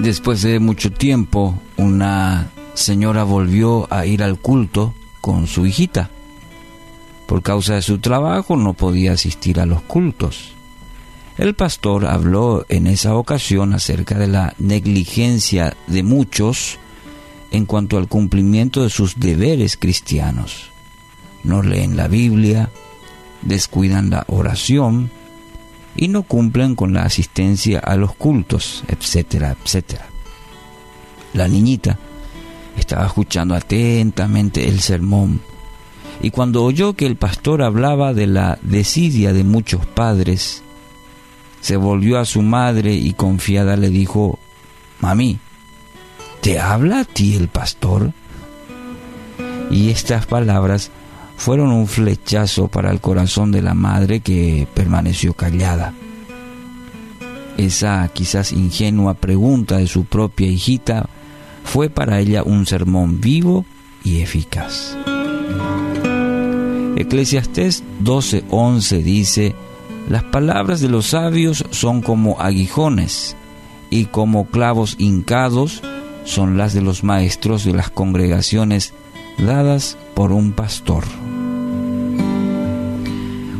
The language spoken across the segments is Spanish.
Después de mucho tiempo, una señora volvió a ir al culto con su hijita. Por causa de su trabajo no podía asistir a los cultos. El pastor habló en esa ocasión acerca de la negligencia de muchos en cuanto al cumplimiento de sus deberes cristianos. No leen la Biblia, descuidan la oración y no cumplen con la asistencia a los cultos, etcétera, etcétera. La niñita estaba escuchando atentamente el sermón y cuando oyó que el pastor hablaba de la desidia de muchos padres, se volvió a su madre y confiada le dijo, Mami, ¿te habla a ti el pastor? Y estas palabras fueron un flechazo para el corazón de la madre que permaneció callada. Esa quizás ingenua pregunta de su propia hijita fue para ella un sermón vivo y eficaz. Eclesiastés 12:11 dice, las palabras de los sabios son como aguijones y como clavos hincados son las de los maestros de las congregaciones dadas por un pastor.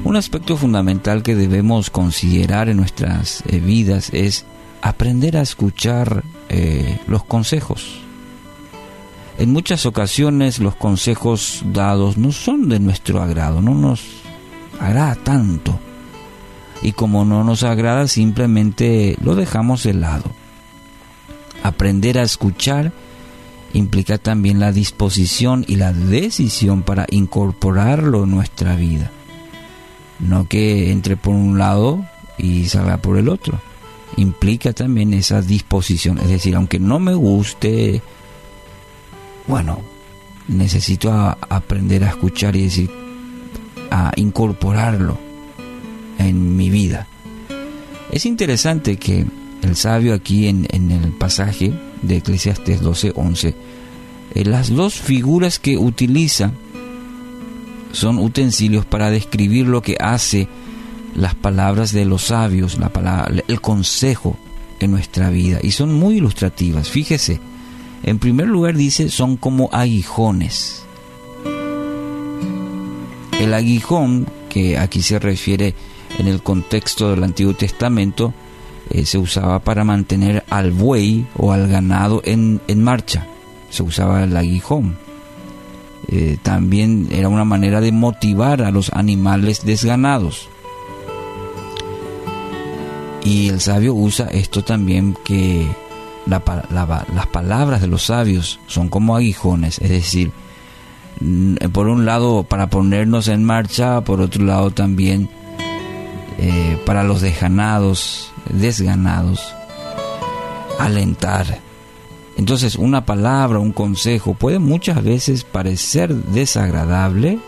Un aspecto fundamental que debemos considerar en nuestras eh, vidas es aprender a escuchar eh, los consejos. En muchas ocasiones los consejos dados no son de nuestro agrado, no nos agrada tanto. Y como no nos agrada, simplemente lo dejamos de lado. Aprender a escuchar implica también la disposición y la decisión para incorporarlo en nuestra vida. No que entre por un lado y salga por el otro. Implica también esa disposición. Es decir, aunque no me guste, bueno, necesito aprender a escuchar y decir, a incorporarlo en mi vida. Es interesante que el sabio aquí en, en el pasaje de Eclesiastes 12, 11, eh, las dos figuras que utiliza son utensilios para describir lo que hace las palabras de los sabios, la palabra, el consejo en nuestra vida. Y son muy ilustrativas. Fíjese, en primer lugar dice, son como aguijones. El aguijón, que aquí se refiere en el contexto del Antiguo Testamento, eh, se usaba para mantener al buey o al ganado en, en marcha. Se usaba el aguijón. Eh, también era una manera de motivar a los animales desganados. Y el sabio usa esto también que las palabras de los sabios son como aguijones, es decir, por un lado para ponernos en marcha, por otro lado también eh, para los desganados, desganados, alentar. Entonces una palabra, un consejo puede muchas veces parecer desagradable,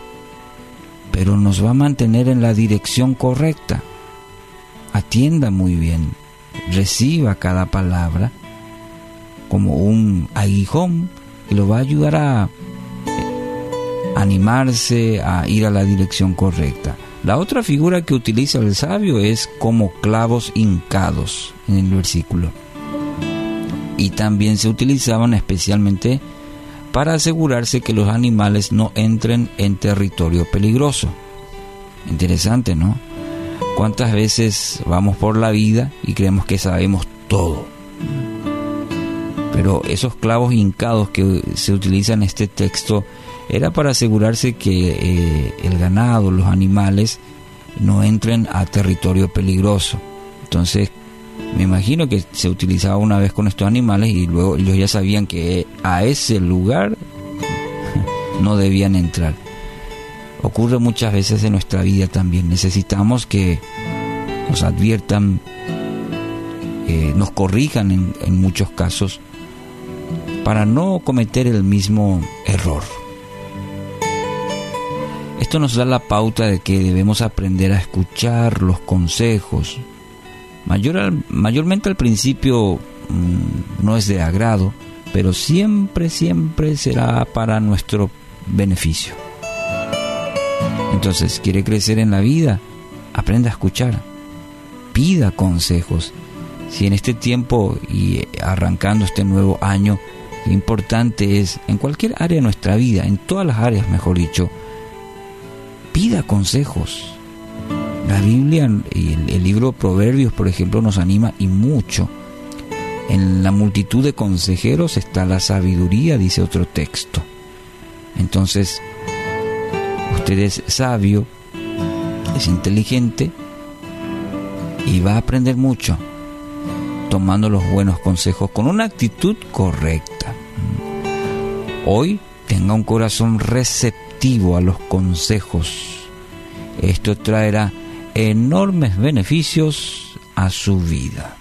pero nos va a mantener en la dirección correcta. Atienda muy bien, reciba cada palabra como un aguijón y lo va a ayudar a animarse a ir a la dirección correcta. La otra figura que utiliza el sabio es como clavos hincados en el versículo. Y también se utilizaban especialmente para asegurarse que los animales no entren en territorio peligroso. Interesante, ¿no? ¿Cuántas veces vamos por la vida y creemos que sabemos todo? Pero esos clavos hincados que se utilizan en este texto era para asegurarse que eh, el ganado, los animales, no entren a territorio peligroso. Entonces, me imagino que se utilizaba una vez con estos animales y luego ellos ya sabían que a ese lugar no debían entrar. Ocurre muchas veces en nuestra vida también. Necesitamos que nos adviertan, nos corrijan en, en muchos casos para no cometer el mismo error. Esto nos da la pauta de que debemos aprender a escuchar los consejos. Mayor, mayormente al principio mmm, no es de agrado, pero siempre, siempre será para nuestro beneficio. Entonces, ¿quiere crecer en la vida? Aprenda a escuchar. Pida consejos. si en este tiempo y arrancando este nuevo año, lo importante es, en cualquier área de nuestra vida, en todas las áreas, mejor dicho, pida consejos. La Biblia y el, el libro Proverbios, por ejemplo, nos anima y mucho. En la multitud de consejeros está la sabiduría, dice otro texto. Entonces, usted es sabio, es inteligente y va a aprender mucho tomando los buenos consejos con una actitud correcta. Hoy tenga un corazón receptivo a los consejos. Esto traerá enormes beneficios a su vida.